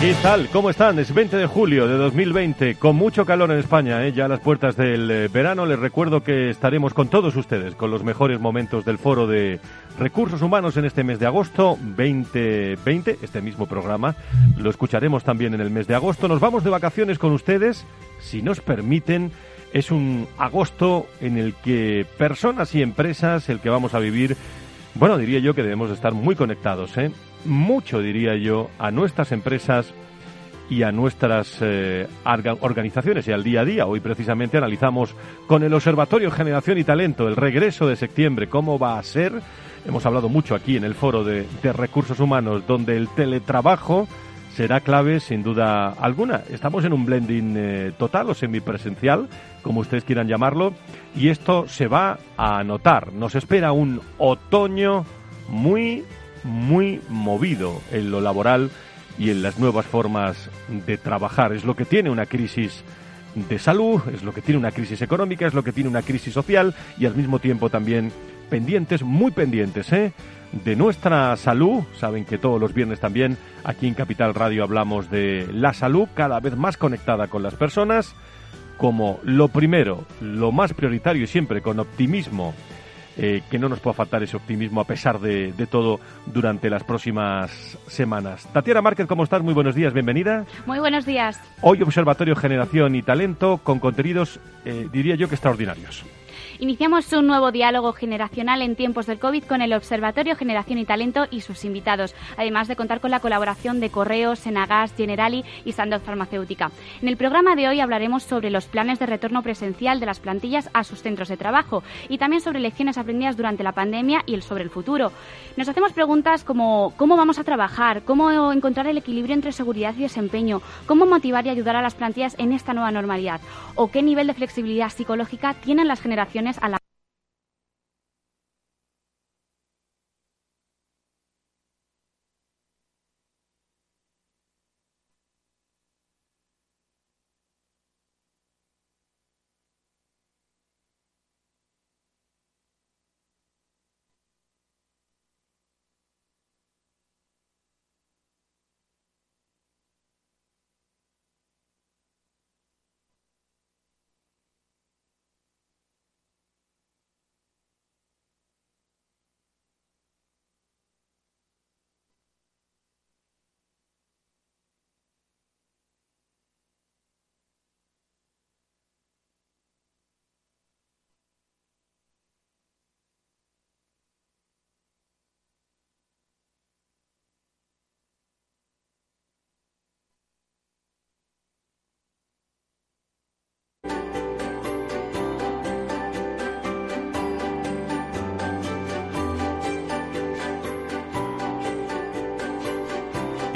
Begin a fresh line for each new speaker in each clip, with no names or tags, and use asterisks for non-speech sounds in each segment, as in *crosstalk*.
¿Qué tal? ¿Cómo están? Es 20 de julio de 2020, con mucho calor en España, ¿eh? ya a las puertas del eh, verano. Les recuerdo que estaremos con todos ustedes, con los mejores momentos del Foro de Recursos Humanos en este mes de agosto 2020, este mismo programa. Lo escucharemos también en el mes de agosto. Nos vamos de vacaciones con ustedes, si nos permiten. Es un agosto en el que personas y empresas, el que vamos a vivir, bueno, diría yo que debemos de estar muy conectados, ¿eh? Mucho, diría yo, a nuestras empresas y a nuestras eh, organizaciones y al día a día. Hoy precisamente analizamos con el Observatorio Generación y Talento el regreso de septiembre, cómo va a ser. Hemos hablado mucho aquí en el foro de, recursos humanos, donde el teletrabajo será clave sin duda alguna. Estamos en un blending eh, total o semipresencial, como ustedes quieran llamarlo, y esto se va a notar. Nos espera un otoño muy muy movido en lo laboral y en las nuevas formas de trabajar. Es lo que tiene una crisis de salud, es lo que tiene una crisis económica, es lo que tiene una crisis social y al mismo tiempo también pendientes, muy pendientes, ¿eh? de nuestra salud. Saben que todos los viernes también aquí en Capital Radio hablamos de la salud cada vez más conectada con las personas como lo primero, lo más prioritario y siempre con optimismo eh, que no nos pueda faltar ese optimismo a pesar de, todo durante las próximas semanas. Tatiana Márquez, ¿cómo estás? Muy buenos días, bienvenida.
Muy buenos días.
Hoy Observatorio Generación y Talento con contenidos, eh, diría yo que extraordinarios.
Iniciamos un nuevo diálogo generacional en tiempos del COVID con el Observatorio Generación y Talento y sus invitados, además de contar con la colaboración de Correos, Senagas, Generali y Sandoz Farmacéutica. En el programa de hoy hablaremos sobre los planes de retorno presencial de las plantillas a sus centros de trabajo y también sobre lecciones aprendidas durante la pandemia y el sobre el futuro. Nos hacemos preguntas como cómo vamos a trabajar, cómo encontrar el equilibrio entre seguridad y desempeño, cómo motivar y ayudar a las plantillas en esta nueva normalidad o qué nivel de flexibilidad psicológica tienen las generaciones a la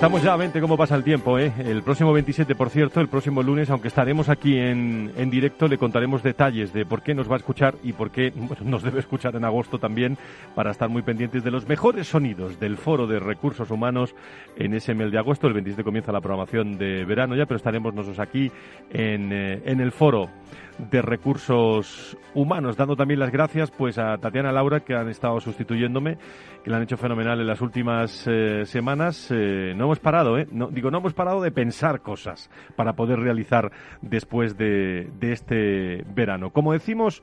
Estamos ya a 20 cómo pasa el tiempo, ¿eh? El próximo 27, por cierto, el próximo lunes, aunque estaremos aquí en, en directo, le contaremos detalles de por qué nos va a escuchar y por qué *laughs* nos debe escuchar en agosto también, para estar muy pendientes de los mejores sonidos del Foro de Recursos Humanos en ese mes de agosto. El 27 comienza la programación de verano ya, pero estaremos nosotros aquí en, eh, en el Foro de Recursos Humanos, dando también las gracias pues a Tatiana Laura que han estado sustituyéndome, que lo han hecho fenomenal en las últimas eh, semanas. Eh, no hemos parado, ¿eh? No, digo, no hemos parado de pensar cosas para poder realizar después de, de este verano. Como decimos,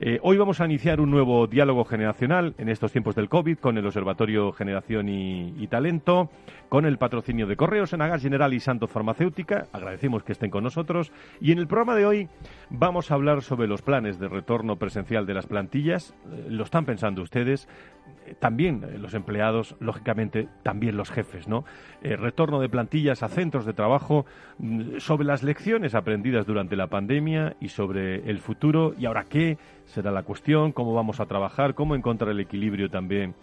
Eh, hoy vamos a iniciar un nuevo diálogo generacional en estos tiempos del COVID con el Observatorio Generación y, Talento, con el patrocinio de Correos, Enagas General y Santos Farmacéutica. Agradecemos que estén con nosotros. Y en el programa de hoy vamos a hablar sobre los planes de retorno presencial de las plantillas. Eh, ¿Lo están pensando ustedes? También eh, los empleados, lógicamente también los jefes, ¿no? Eh, retorno de plantillas a centros de trabajo mm, sobre las lecciones aprendidas durante la pandemia y sobre el futuro y ahora qué será la cuestión, cómo vamos a trabajar, cómo encontrar el equilibrio también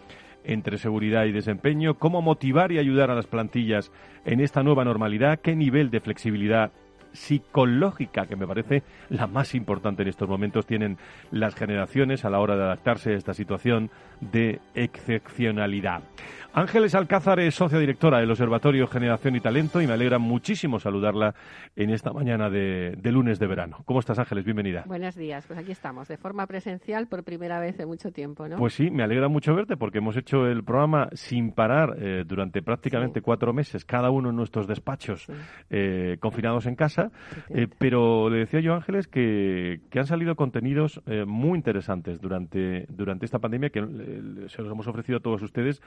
entre seguridad y desempeño, cómo motivar y ayudar a las plantillas en esta nueva normalidad, qué nivel de flexibilidad psicológica, que me parece la más importante en estos momentos, tienen las generaciones a la hora de adaptarse a esta situación de excepcionalidad. Ángeles Alcázar es socia directora del Observatorio Generación y Talento y me alegra muchísimo saludarla en esta mañana de, lunes de verano. ¿Cómo estás, Ángeles? Bienvenida.
Buenos días, pues aquí estamos, de forma presencial por primera vez en mucho tiempo, ¿no?
Pues sí, me alegra mucho verte porque hemos hecho el programa sin parar eh, durante prácticamente cuatro meses, cada uno en nuestros despachos, eh, confinados en casa, eh, pero le decía yo, Ángeles, que, que han salido contenidos muy interesantes durante, durante esta pandemia que se los hemos ofrecido a todos ustedes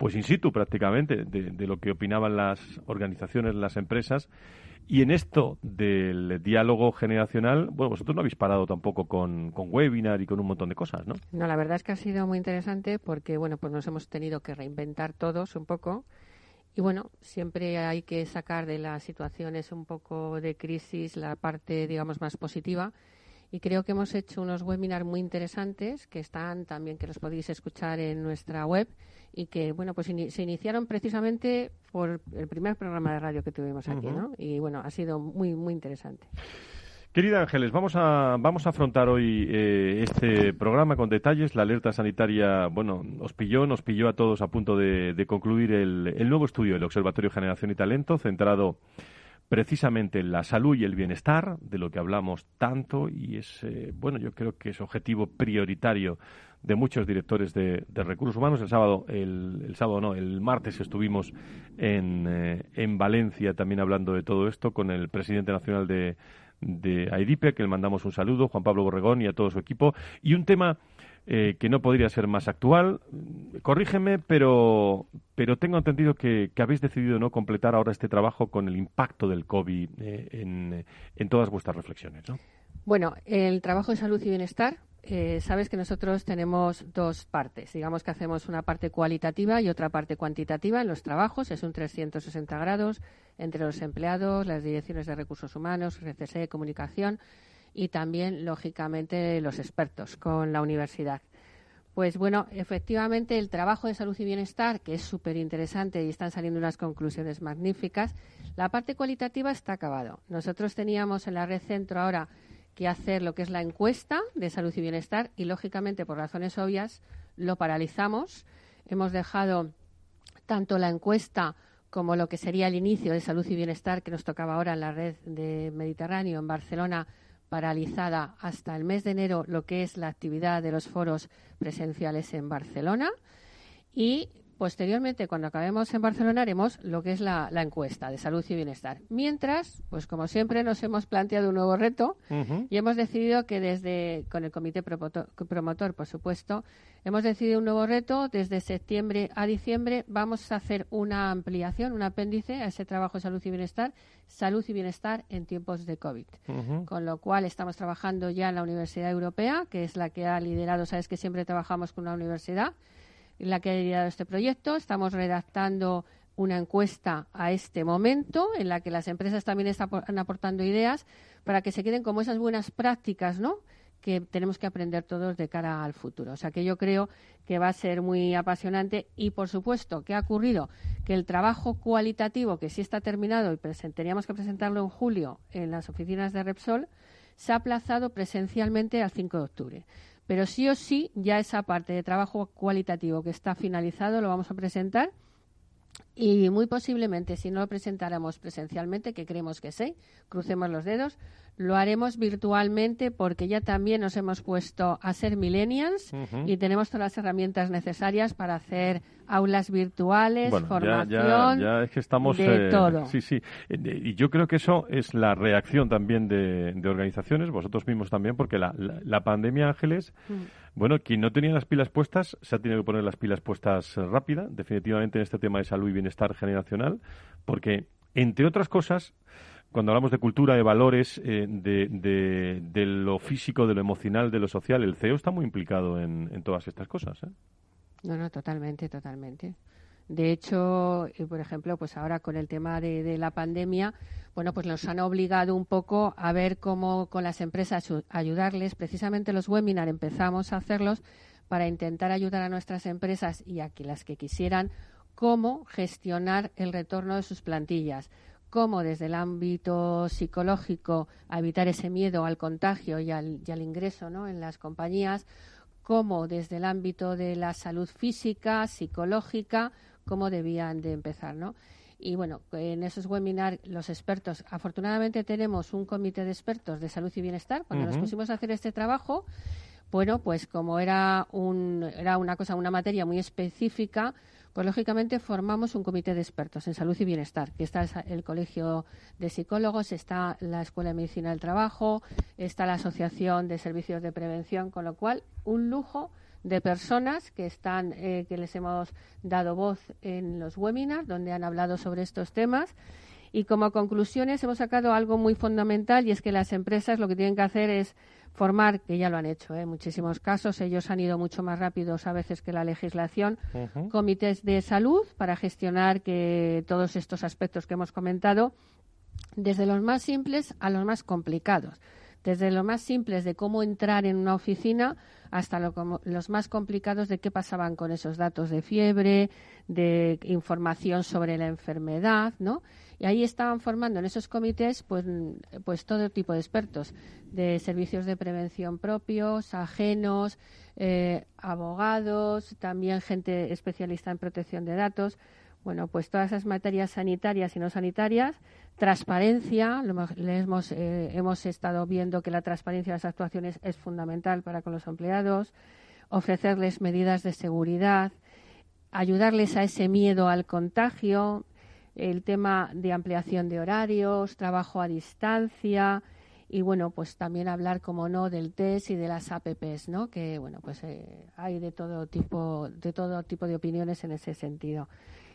pues in situ prácticamente de, lo que opinaban las organizaciones, las empresas. Y en esto del diálogo generacional, bueno, vosotros no habéis parado tampoco con, con, webinar y con un montón de cosas, ¿no?
No, la verdad es que ha sido muy interesante porque, bueno, pues nos hemos tenido que reinventar todos un poco. Y bueno, siempre hay que sacar de las situaciones un poco de crisis la parte, digamos, más positiva y creo que hemos hecho unos webinars muy interesantes que están también que los podéis escuchar en nuestra web y que bueno pues se iniciaron precisamente por el primer programa de radio que tuvimos aquí, ¿no? Y bueno, ha sido muy muy interesante.
Querida Ángeles, vamos a, vamos a afrontar hoy eh, este programa con detalles. La alerta sanitaria, bueno, nos pilló, nos pilló a todos a punto de, concluir el, el, nuevo estudio del Observatorio Generación y Talento, centrado precisamente en la salud y el bienestar, de lo que hablamos tanto, y es, eh, bueno, yo creo que es objetivo prioritario de muchos directores de, recursos humanos. El sábado, el, sábado no, el martes estuvimos en, eh, en Valencia también hablando de todo esto con el presidente nacional de, de AIDIPE, que le mandamos un saludo, Juan Pablo Borregón y a todo su equipo, y un tema eh, que no podría ser más actual. Corrígeme, pero, pero tengo entendido que, habéis decidido no completar ahora este trabajo con el impacto del COVID eh, en, en, todas vuestras reflexiones, ¿no?
Bueno, el trabajo de salud y bienestar, eh, sabes que nosotros tenemos dos partes. Digamos que hacemos una parte cualitativa y otra parte cuantitativa en los trabajos. Es un 360 grados entre los empleados, las direcciones de recursos humanos, RCC, comunicación y también, lógicamente, los expertos con la universidad. Pues bueno, efectivamente el trabajo de salud y bienestar, que es súper interesante y están saliendo unas conclusiones magníficas, la parte cualitativa está acabado. Nosotros teníamos en la red centro ahora que hacer lo que es la encuesta de salud y bienestar y lógicamente por razones obvias lo paralizamos. Hemos dejado tanto la encuesta como lo que sería el inicio de salud y bienestar que nos tocaba ahora en la red de Mediterráneo en Barcelona paralizada hasta el mes de enero lo que es la actividad de los foros presenciales en Barcelona y posteriormente, cuando acabemos en Barcelona, haremos lo que es la, encuesta de salud y bienestar. Mientras, pues como siempre, nos hemos planteado un nuevo reto y hemos decidido que desde, con el comité promotor, por supuesto, hemos decidido un nuevo reto. Desde septiembre a diciembre vamos a hacer una ampliación, un apéndice a ese trabajo de salud y bienestar, salud y bienestar en tiempos de COVID. Con lo cual estamos trabajando ya en la Universidad Europea, que es la que ha liderado, sabes que siempre trabajamos con una universidad la que ha liderado este proyecto. Estamos redactando una encuesta a este momento en la que las empresas también están aportando ideas para que se queden como esas buenas prácticas, ¿no? que tenemos que aprender todos de cara al futuro. O sea que yo creo que va a ser muy apasionante y, por supuesto, ¿qué ha ocurrido? Que el trabajo cualitativo, que sí está terminado y teníamos que presentarlo en julio en las oficinas de Repsol, se ha aplazado presencialmente al 5 de octubre. Pero sí o sí, ya esa parte de trabajo cualitativo que está finalizado lo vamos a presentar. Y muy posiblemente, si no lo presentáramos presencialmente, que creemos que sí, crucemos los dedos, lo haremos virtualmente porque ya también nos hemos puesto a ser millennials y tenemos todas las herramientas necesarias para hacer aulas virtuales, formación,
ya, es que estamos,
de eh, todo.
Sí, sí. Eh, y yo creo que eso es la reacción también de, organizaciones, vosotros mismos también, porque la, la, pandemia, Ángeles, mm. bueno, quien no tenía las pilas puestas se ha tenido que poner las pilas puestas rápida, definitivamente en este tema de salud y bienestar generacional, porque, entre otras cosas, cuando hablamos de cultura, de valores, eh, de, de, lo físico, de lo emocional, de lo social, el CEO está muy implicado en, en todas estas cosas. ¿eh?
No, no, totalmente, totalmente. De hecho, eh, por ejemplo, pues ahora con el tema de, de, la pandemia, bueno, pues nos han obligado un poco a ver cómo con las empresas ayudarles. Precisamente los webinars empezamos a hacerlos para intentar ayudar a nuestras empresas y a las que quisieran cómo gestionar el retorno de sus plantillas cómo desde el ámbito psicológico evitar ese miedo al contagio y al, ingreso ¿no? en las compañías, cómo desde el ámbito de la salud física, psicológica, cómo debían de empezar, ¿no? Y bueno, en esos webinars los expertos, afortunadamente tenemos un comité de expertos de salud y bienestar. Cuando nos pusimos a hacer este trabajo, bueno, pues como era, un, era una cosa, una materia muy específica, pues lógicamente formamos un comité de expertos en salud y bienestar, que está el Colegio de Psicólogos, está la Escuela de Medicina del Trabajo, está la Asociación de Servicios de Prevención, con lo cual un lujo de personas que están eh, que les hemos dado voz en los webinars donde han hablado sobre estos temas. Y como conclusiones hemos sacado algo muy fundamental y es que las empresas lo que tienen que hacer es formar, que ya lo han hecho ¿eh? en muchísimos casos, ellos han ido mucho más rápidos a veces que la legislación, comités de salud para gestionar que todos estos aspectos que hemos comentado, desde los más simples a los más complicados desde los más simples de cómo entrar en una oficina hasta los más complicados de qué pasaban con esos datos de fiebre, de información sobre la enfermedad, ¿no? Y ahí estaban formando en esos comités pues, pues todo tipo de expertos, de servicios de prevención propios, ajenos, eh, abogados, también gente especialista en protección de datos. Bueno, pues todas esas materias sanitarias y no sanitarias, transparencia, hemos, eh, hemos estado viendo que la transparencia de las actuaciones es fundamental para con los empleados, ofrecerles medidas de seguridad, ayudarles a ese miedo al contagio, el tema de ampliación de horarios, trabajo a distancia y bueno, pues también hablar como no del test y de las APPs, ¿no? Que bueno, pues eh, hay de todo tipo de todo tipo de opiniones en ese sentido.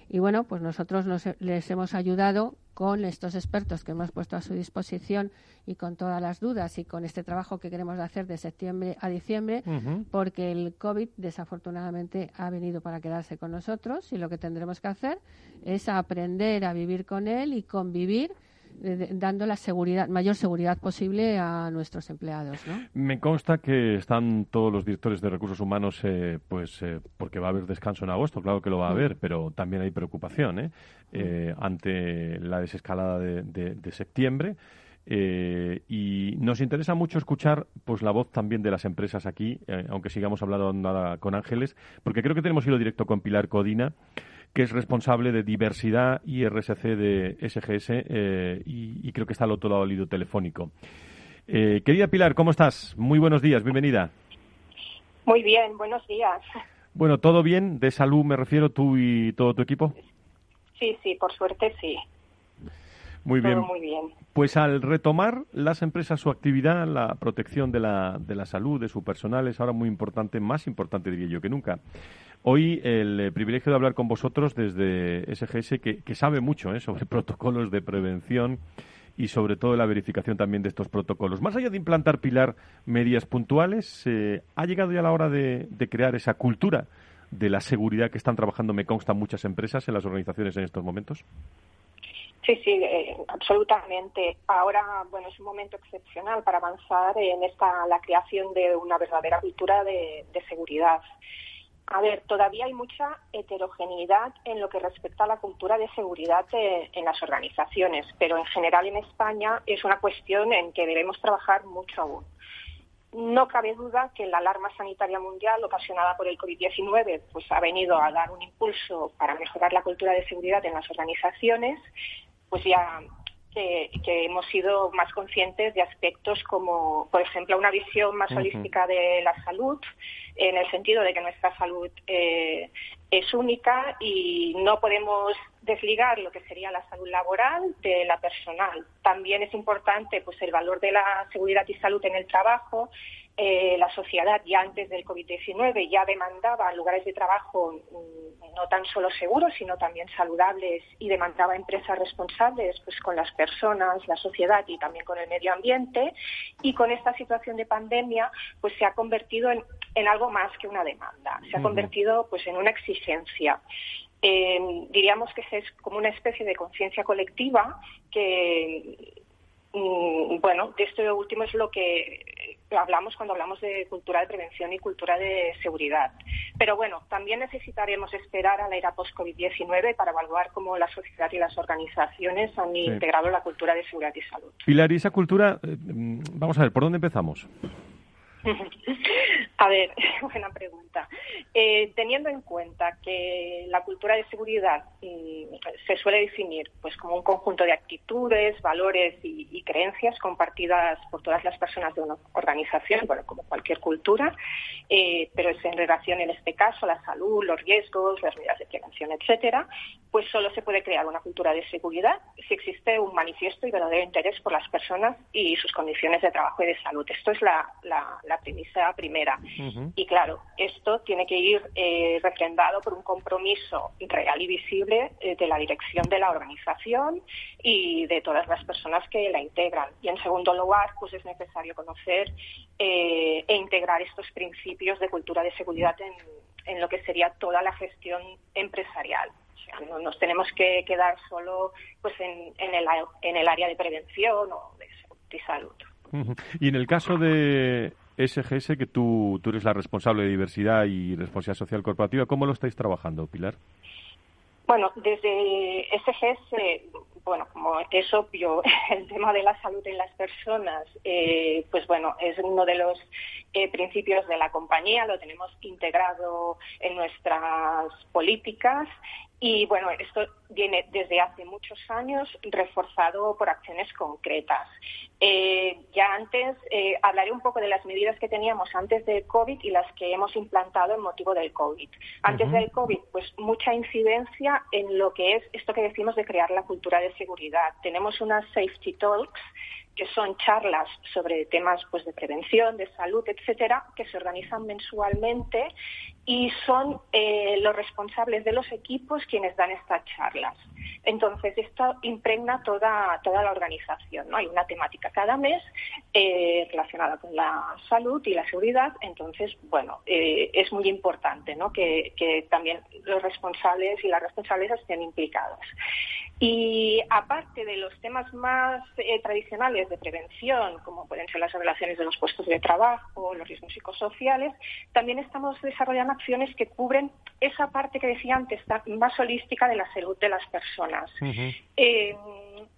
Y bueno, pues nosotros les hemos ayudado con estos expertos que hemos puesto a su disposición y con todas las dudas y con este trabajo que queremos hacer de septiembre a diciembre, porque el COVID desafortunadamente ha venido para quedarse con nosotros y lo que tendremos que hacer es aprender a vivir con él y convivir dando la seguridad, mayor seguridad posible a nuestros empleados.
Me consta que están todos los directores de recursos humanos, eh, pues eh, porque va a haber descanso en agosto, claro que lo va a mm. haber, pero también hay preocupación ¿eh? Mm. ante la desescalada de, septiembre. y nos interesa mucho escuchar pues la voz también de las empresas aquí, aunque sigamos hablando con Ángeles, porque creo que tenemos hilo directo con Pilar Codina que es responsable de diversidad y RSC de SGS eh, y, creo que está al otro lado del hilo telefónico. Eh, querida Pilar, ¿cómo estás? Muy buenos días, bienvenida.
Muy bien, buenos días.
Bueno, ¿todo bien? ¿De salud me refiero tú y todo tu equipo?
Sí, sí, por suerte sí.
Muy bien.
muy bien.
Pues al retomar las empresas su actividad, la protección de la, de la salud de su personal es ahora muy importante, más importante diría yo que nunca. Hoy el eh, privilegio de hablar con vosotros desde SGS, que, sabe mucho eh, sobre *laughs* protocolos de prevención y sobre todo la verificación también de estos protocolos. Más allá de implantar, Pilar, medidas puntuales, eh, ¿ha llegado ya la hora de, crear esa cultura de la seguridad que están trabajando, me consta, muchas empresas en las organizaciones en estos momentos?
Sí, sí, absolutamente. Ahora, bueno, es un momento excepcional para avanzar en esta la creación de una verdadera cultura de seguridad. A ver, todavía hay mucha heterogeneidad en lo que respecta a la cultura de seguridad en las organizaciones, pero en general en España es una cuestión en que debemos trabajar mucho aún. No cabe duda que la alarma sanitaria mundial ocasionada por el COVID-19 pues, ha venido a dar un impulso para mejorar la cultura de seguridad en las organizaciones, pues ya que, hemos sido más conscientes de aspectos como, por ejemplo, una visión más holística de la salud, en el sentido de que nuestra salud eh, es única y no podemos desligar lo que sería la salud laboral de la personal. También es importante pues el valor de la seguridad y salud en el trabajo eh, la sociedad ya antes del COVID-19 ya demandaba lugares de trabajo mm, no tan solo seguros, sino también saludables y demandaba empresas responsables pues, con las personas, la sociedad y también con el medio ambiente. Y con esta situación de pandemia pues, se ha convertido en, algo más que una demanda, se ha convertido pues, en una exigencia. Eh, diríamos que es como una especie de conciencia colectiva que Mm, bueno, de esto último es lo que hablamos cuando hablamos de cultura de prevención y cultura de seguridad. Pero bueno, también necesitaremos esperar a la era post-COVID-19 para evaluar cómo la sociedad y las organizaciones han integrado la cultura de seguridad y salud.
Pilar, y esa cultura, eh, mm, vamos a ver, ¿por dónde empezamos? *laughs*
A ver, *laughs* buena pregunta. Eh, teniendo en cuenta que la cultura de seguridad mm, se suele definir pues como un conjunto de actitudes, valores y, creencias compartidas por todas las personas de una organización, bueno, como cualquier cultura, eh, pero es en relación en este caso a la salud, los riesgos, las medidas de prevención, etcétera, pues solo se puede crear una cultura de seguridad si existe un manifiesto y verdadero interés por las personas y sus condiciones de trabajo y de salud. Esto es la premisa primera. Y claro, esto tiene que ir eh, refrendado por un compromiso real y visible eh, de la dirección de la organización y de todas las personas que la integran. Y en segundo lugar, pues es necesario conocer eh, e integrar estos principios de cultura de seguridad en, en lo que sería toda la gestión empresarial. O sea, no nos tenemos que quedar solo pues en, en, el, en el área de prevención o de, de salud.
Y en el caso de SGS, que tú, tú eres la responsable de diversidad y responsabilidad social corporativa, ¿cómo lo estáis trabajando, Pilar?
Bueno, desde SGS, bueno, como es obvio, *laughs* el tema de la salud en las personas, eh, pues bueno, es uno de los eh, principios de la compañía, lo tenemos integrado en nuestras políticas y bueno, esto viene desde hace muchos años reforzado por acciones concretas. Eh, ya antes eh, hablaré un poco de las medidas que teníamos antes del COVID y las que hemos implantado en motivo del COVID. Antes del COVID, pues mucha incidencia en lo que es esto que decimos de crear la cultura de seguridad. Tenemos unas safety talks que son charlas sobre temas pues de prevención, de salud, etcétera, que se organizan mensualmente y son eh, los responsables de los equipos quienes dan estas charlas. Entonces, esto impregna toda, toda la organización. ¿no? Hay una temática cada mes eh, relacionada con la salud y la seguridad. Entonces, bueno, eh, es muy importante ¿no? que, también los responsables y las responsables estén implicados. Y aparte de los temas más tradicionales de prevención, como pueden ser las relaciones de los puestos de trabajo, los riesgos psicosociales, también estamos desarrollando acciones que cubren esa parte que decía antes, más holística de la salud de las personas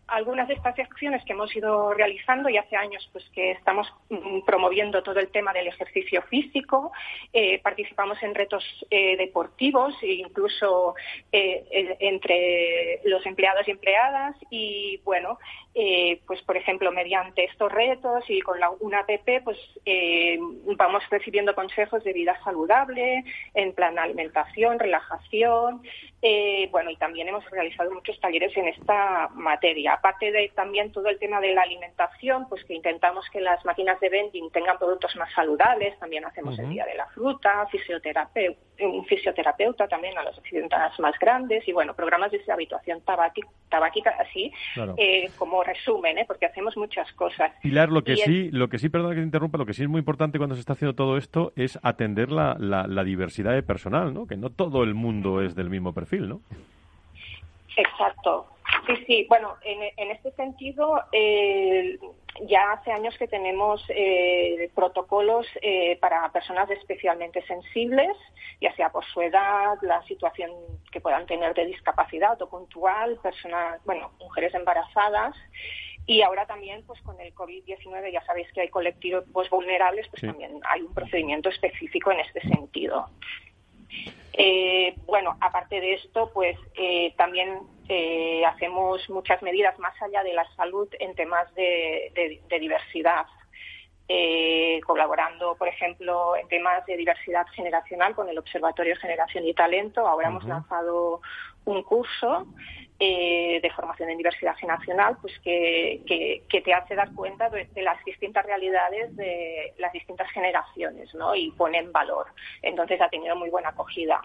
algunas de estas acciones que hemos ido realizando y hace años pues que estamos mm, promoviendo todo el tema del ejercicio físico, eh, participamos en retos eh, deportivos e incluso eh, entre los empleados y empleadas y bueno, pues por ejemplo mediante estos retos y con la, una app pues vamos recibiendo consejos de vida saludable, en plan alimentación, relajación, bueno y también hemos realizado muchos talleres en esta materia aparte de también todo el tema de la alimentación, pues que intentamos que las máquinas de vending tengan productos más saludables, también hacemos el día de la fruta, fisioterapeuta, un fisioterapeuta también a los accidentadas más grandes y bueno, programas de habituación tabáquica así eh, como resumen, ¿eh? porque hacemos muchas cosas.
Pilar, lo que sí, lo que sí, perdona que te interrumpa, lo que sí es muy importante cuando se está haciendo todo esto es atender la, la diversidad de personal, ¿no? Que no todo el mundo es del mismo perfil, ¿no?
Exacto. Sí, sí. Bueno, en, este sentido, eh, ya hace años que tenemos eh, protocolos eh, para personas especialmente sensibles, ya sea por su edad, la situación que puedan tener de discapacidad o puntual, personas, bueno, mujeres embarazadas. Y ahora también, pues con el COVID-19, ya sabéis que hay colectivos vulnerables, pues también hay un procedimiento específico en este sentido. Eh, bueno, aparte de esto, pues eh, también eh, hacemos muchas medidas más allá de la salud en temas de, diversidad. Eh, colaborando, por ejemplo, en temas de diversidad generacional con el Observatorio Generación y Talento. Ahora hemos lanzado un curso eh, de formación en diversidad generacional, pues que, que, te hace dar cuenta de, las distintas realidades de las distintas generaciones, ¿no? Y pone en valor. Entonces ha tenido muy buena acogida.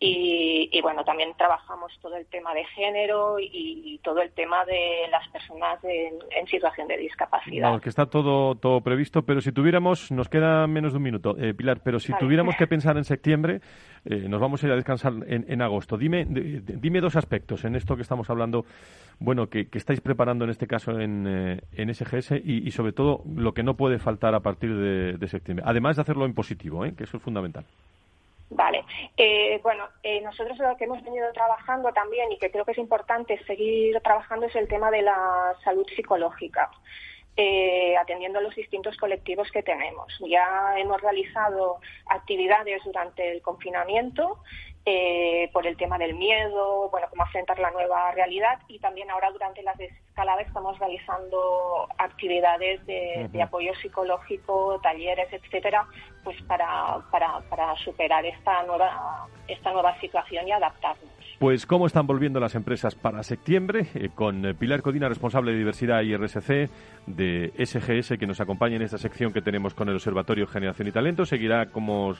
Y, bueno, también trabajamos todo el tema de género y, todo el tema de las personas en, situación de discapacidad.
que está todo, todo previsto, pero si tuviéramos, nos queda menos de un minuto, eh, Pilar, pero si tuviéramos que *laughs* pensar en septiembre, eh, nos vamos a ir a descansar en, agosto. Dime, dime dos aspectos en esto que estamos hablando, bueno, que, estáis preparando en este caso en, eh, SGS y, sobre todo lo que no puede faltar a partir de, septiembre, además de hacerlo en positivo, ¿eh? que eso es fundamental.
Vale. bueno, nosotros lo que hemos venido trabajando también y que creo que es importante seguir trabajando es el tema de la salud psicológica. Eh, atendiendo a los distintos colectivos que tenemos. Ya hemos realizado actividades durante el confinamiento eh, por el tema del miedo, bueno, cómo afrontar la nueva realidad y también ahora durante las desescaladas estamos realizando actividades de, apoyo psicológico, talleres, etcétera, pues para, para, para superar esta nueva, esta nueva situación y adaptarnos.
Pues cómo están volviendo las empresas para septiembre, eh, con Pilar Codina, responsable de diversidad y RSC de SGS, que nos acompaña en esta sección que tenemos con el Observatorio Generación y Talento. Seguirá, como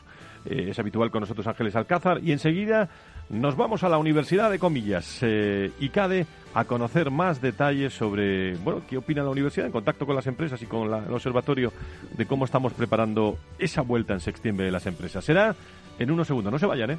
eh, es habitual, con nosotros Ángeles Alcázar. Y enseguida nos vamos a la Universidad de Comillas, eh, ICADE, a conocer más detalles sobre, bueno, qué opina la universidad en contacto con las empresas y con el observatorio de cómo estamos preparando esa vuelta en septiembre de las empresas. Será en unos segundos. No se vayan, ¿eh?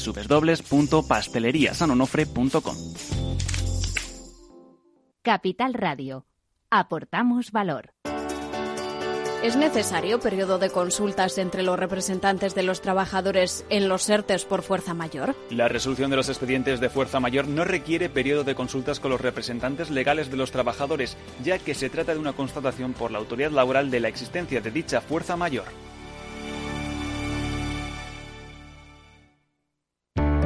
www.pasteleriasanonofre.com.
Capital Radio. Aportamos valor. ¿Es necesario periodo de consultas entre los representantes de los trabajadores en los ERTES por fuerza mayor?
La resolución de los expedientes de fuerza mayor no requiere periodo de consultas con los representantes legales de los trabajadores, ya que se trata de una constatación por la autoridad laboral de la existencia de dicha fuerza mayor.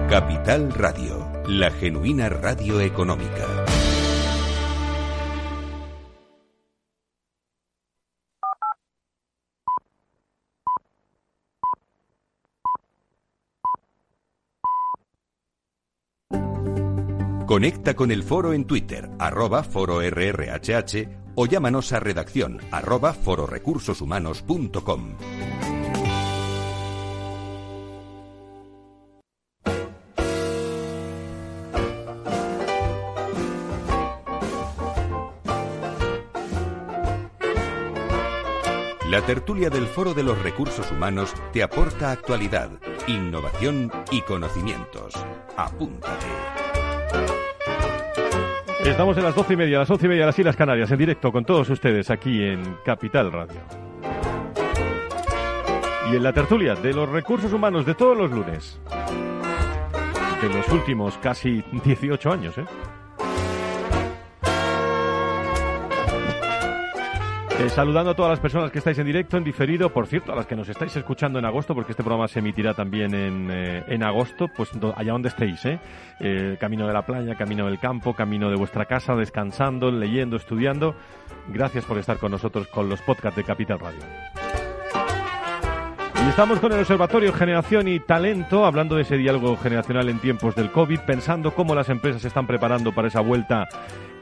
Capital Radio, la genuina radio económica. Conecta con el foro en Twitter, arroba fororrhh o llámanos a redacción arroba fororecursoshumanos.com. La tertulia del Foro de los Recursos Humanos te aporta actualidad, innovación y conocimientos. Apúntate.
Estamos en las doce y media, las once y media, las Islas Canarias, en directo con todos ustedes aquí en Capital Radio. Y en la tertulia de los recursos humanos de todos los lunes. De los últimos casi 18 años, ¿eh? Eh, saludando a todas las personas que estáis en directo, en diferido, por cierto, a las que nos estáis escuchando en agosto, porque este programa se emitirá también en, eh, en agosto, pues allá donde estéis, ¿eh? ¿eh? Camino de la playa, camino del campo, camino de vuestra casa, descansando, leyendo, estudiando. Gracias por estar con nosotros con los podcasts de Capital Radio. Y estamos con el Observatorio Generación y Talento, hablando de ese diálogo generacional en tiempos del COVID, pensando cómo las empresas se están preparando para esa vuelta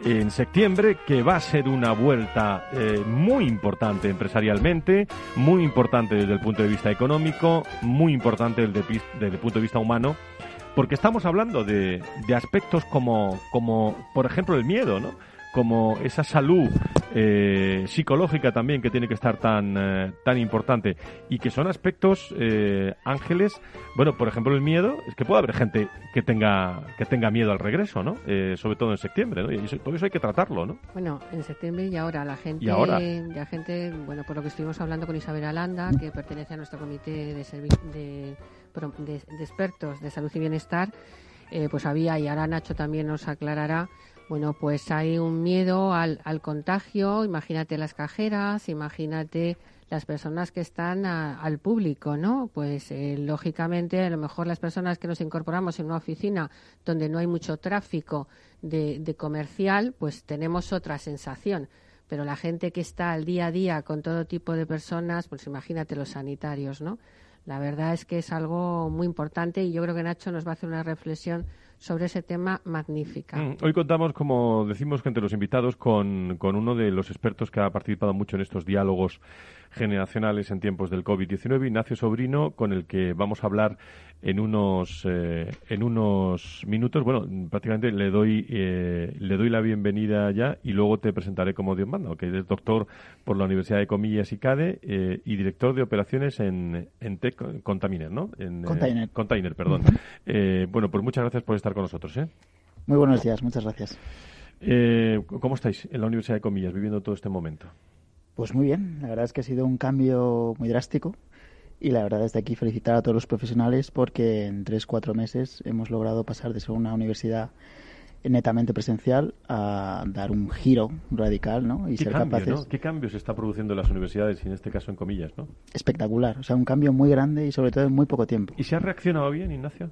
en septiembre, que va a ser una vuelta eh, muy importante empresarialmente, muy importante desde el punto de vista económico, muy importante desde, desde el punto de vista humano, porque estamos hablando de, de aspectos como, como, por ejemplo, el miedo, ¿no? como esa salud eh, psicológica también que tiene que estar tan, eh, tan importante. Y que son aspectos eh, ángeles. Bueno por ejemplo el miedo es que puede haber gente que tenga que tenga miedo al regreso no sobre todo en septiembre ¿no? y eso, todo eso hay que tratarlo no
bueno en septiembre y ahora la gente la gente bueno por lo que estuvimos hablando con Isabel Alanda que pertenece a nuestro comité de, de, de, de expertos de salud y bienestar pues había y ahora Nacho también nos aclarará bueno, pues hay un miedo al, contagio, imagínate las cajeras, imagínate las personas que están al público, ¿no? Pues eh, lógicamente a lo mejor las personas que nos incorporamos en una oficina donde no hay mucho tráfico de, de comercial, pues tenemos otra sensación. Pero la gente que está al día a día con todo tipo de personas, pues imagínate los sanitarios, ¿no? La verdad es que es algo muy importante y yo creo que Nacho nos va a hacer una reflexión sobre ese tema magnífica. Mm,
hoy contamos, como decimos, entre los invitados con, con uno de los expertos que ha participado mucho en estos diálogos generacionales en tiempos del COVID-19, Ignacio Sobrino, con el que vamos a hablar en unos eh, en unos minutos. Bueno, prácticamente le doy eh, le doy la bienvenida ya y luego te presentaré como Dios manda, que es doctor por la Universidad de Comillas y CADE eh, y director de operaciones en, en Tech Container, ¿no? En,
Container.
Container, perdón. bueno, pues muchas gracias por estar con nosotros.
Muy buenos días, muchas gracias.
¿Cómo estáis en la Universidad de Comillas viviendo todo este momento?
Pues muy bien, la verdad es que ha sido un cambio muy drástico y la verdad desde aquí felicitar a todos los profesionales porque en tres, cuatro meses hemos logrado pasar de ser una universidad netamente presencial a dar un giro radical ¿no?
y ser capaces. ¿Qué cambios se está produciendo en las universidades y en este caso en comillas? ¿no?
Espectacular, o sea, un cambio muy grande y sobre todo en muy poco tiempo.
¿Y se ha reaccionado bien, Ignacio?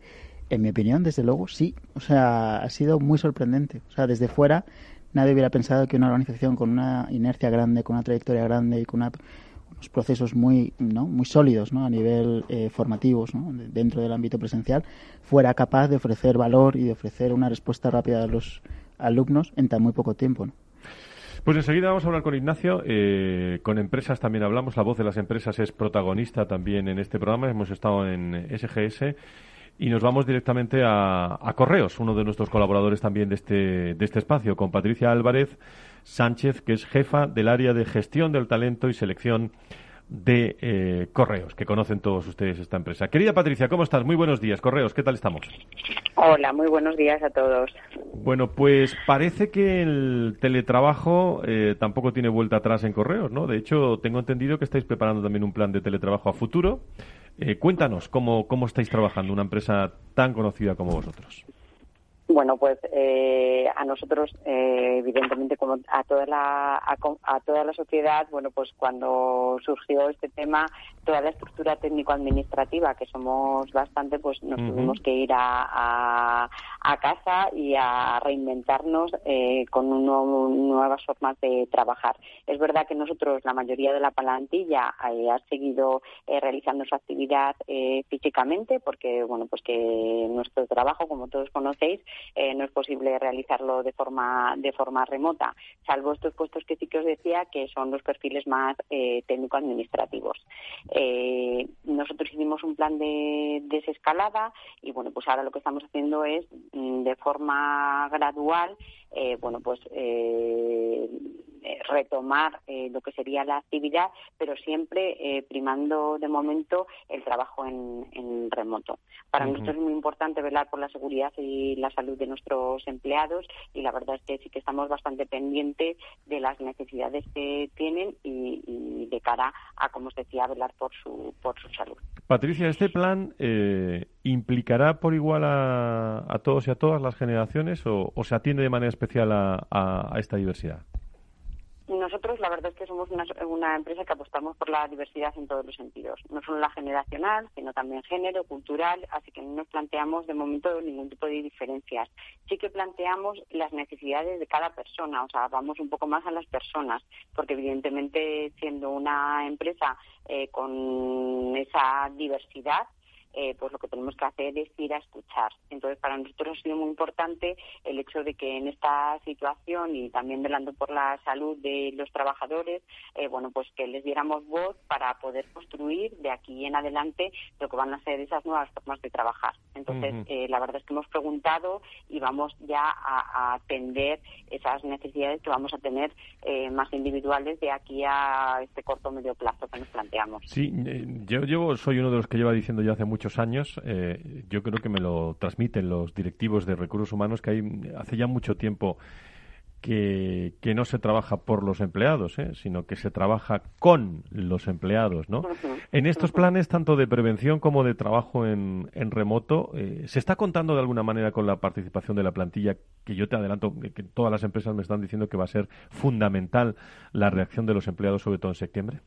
En mi opinión, desde luego, sí. O sea, ha sido muy sorprendente. O sea, desde fuera nadie hubiera pensado que una organización con una inercia grande, con una trayectoria grande y con una procesos muy, ¿no? muy sólidos ¿no? a nivel eh, formativos ¿no? dentro del ámbito presencial, fuera capaz de ofrecer valor y de ofrecer una respuesta rápida a los alumnos en tan muy poco tiempo. ¿no?
Pues enseguida vamos a hablar con Ignacio. Eh, con empresas también hablamos. La voz de las empresas es protagonista también en este programa. Hemos estado en SGS y nos vamos directamente a, a Correos, uno de nuestros colaboradores también de este, de este espacio, con Patricia Álvarez Sánchez, que es jefa del área de gestión del talento y selección de eh, Correos, que conocen todos ustedes esta empresa. Querida Patricia, ¿cómo estás? Muy buenos días, Correos, ¿qué tal estamos?
Hola, muy buenos días a todos.
Bueno, pues parece que el teletrabajo eh, tampoco tiene vuelta atrás en Correos, ¿no? De hecho, tengo entendido que estáis preparando también un plan de teletrabajo a futuro. Eh, cuéntanos cómo, cómo estáis trabajando una empresa tan conocida como vosotros.
Bueno, pues eh, a nosotros, eh, evidentemente, como a toda la a, toda la sociedad, bueno, pues cuando surgió este tema, toda la estructura técnico-administrativa, que somos bastante, pues nos tuvimos que ir a, a casa y a reinventarnos eh, con nuevas formas de trabajar. Es verdad que nosotros, la mayoría de la plantilla, eh, ha seguido eh, realizando su actividad físicamente, porque bueno, pues que nuestro trabajo, como todos conocéis, no es posible realizarlo de forma de forma remota, salvo estos puestos que sí que os decía que son los perfiles más técnico-administrativos. nosotros hicimos un plan de desescalada y bueno, pues ahora lo que estamos haciendo es de forma gradual, eh, bueno, pues eh, eh, retomar eh, lo que sería la actividad, pero siempre eh, primando de momento el trabajo en, remoto. Para nosotros es muy importante velar por la seguridad y la salud de nuestros empleados y la verdad es que sí que estamos bastante pendientes de las necesidades que tienen y, de cara a, como os decía, velar por su, por su salud.
Patricia, ¿este plan implicará por igual a, todos y a todas las generaciones o, se atiende de manera especial a esta diversidad?
Nosotros la verdad es que somos una, empresa que apostamos por la diversidad en todos los sentidos, no solo la generacional, sino también género, cultural, así que no nos planteamos de momento ningún tipo de diferencias. Sí que planteamos las necesidades de cada persona, o sea, vamos un poco más a las personas, porque evidentemente siendo una empresa eh, con esa diversidad, eh, pues lo que tenemos que hacer es ir a escuchar. Entonces, para nosotros ha sido muy importante el hecho de que en esta situación y también velando por la salud de los trabajadores, eh, bueno, pues que les diéramos voz para poder construir de aquí en adelante lo que van a ser esas nuevas formas de trabajar. Entonces, eh, la verdad es que hemos preguntado y vamos ya a, atender esas necesidades que vamos a tener más individuales de aquí a este corto medio plazo que nos planteamos.
Sí, yo llevo, soy uno de los que lleva diciendo ya hace mucho muchos años, eh, yo creo que me lo transmiten los directivos de recursos humanos, que hay hace ya mucho tiempo que, que no se trabaja por los empleados, ¿eh? sino que se trabaja con los empleados. ¿no? En estos planes, tanto de prevención como de trabajo en, en remoto, eh, ¿se está contando de alguna manera con la participación de la plantilla? Que yo te adelanto que todas las empresas me están diciendo que va a ser fundamental la reacción de los empleados, sobre todo en septiembre.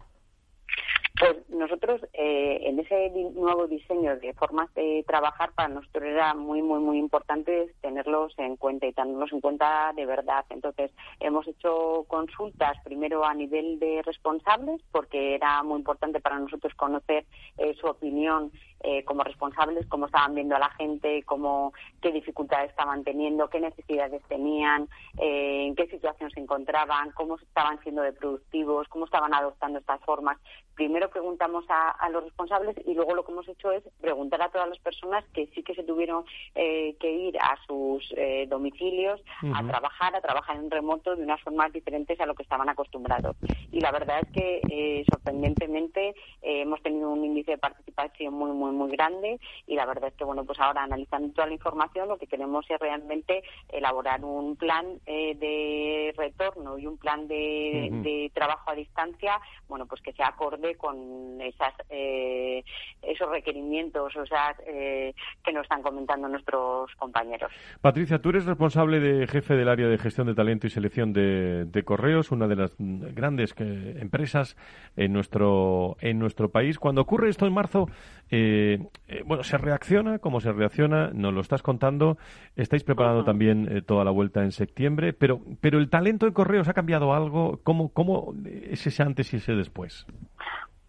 Nosotros eh, en ese nuevo diseño de formas de trabajar para nosotros era muy muy muy importante tenerlos en cuenta y tenerlos en cuenta de verdad. Entonces hemos hecho consultas primero a nivel de responsables porque era muy importante para nosotros conocer eh, su opinión eh, como responsables, cómo estaban viendo a la gente, cómo, qué dificultades estaban teniendo, qué necesidades tenían, eh, en qué situación se encontraban, cómo estaban siendo de productivos, cómo estaban adoptando estas formas. Primero preguntamos a, los responsables y luego lo que hemos hecho es preguntar a todas las personas que sí que se tuvieron eh, que ir a sus domicilios a trabajar, a trabajar en remoto de unas formas diferentes a lo que estaban acostumbrados. Y la verdad es que sorprendentemente hemos tenido un índice de participación muy, muy, muy grande y la verdad es que, bueno, pues ahora analizando toda la información, lo que queremos es realmente elaborar un plan eh, de retorno y un plan de, trabajo a distancia, bueno, pues que se acorde con esas eh, esos requerimientos, o sea, eh, que nos están comentando nuestros compañeros.
Patricia, tú eres responsable de jefe del área de gestión de talento y selección de, correos, una de las grandes empresas en nuestro en nuestro país. Cuando ocurre esto en marzo, eh, eh, bueno, se reacciona, como se reacciona, nos lo estás contando. Estáis preparando también eh, toda la vuelta en septiembre, pero, pero el talento de correos ha cambiado algo. ¿Cómo, cómo es ese antes y ese después?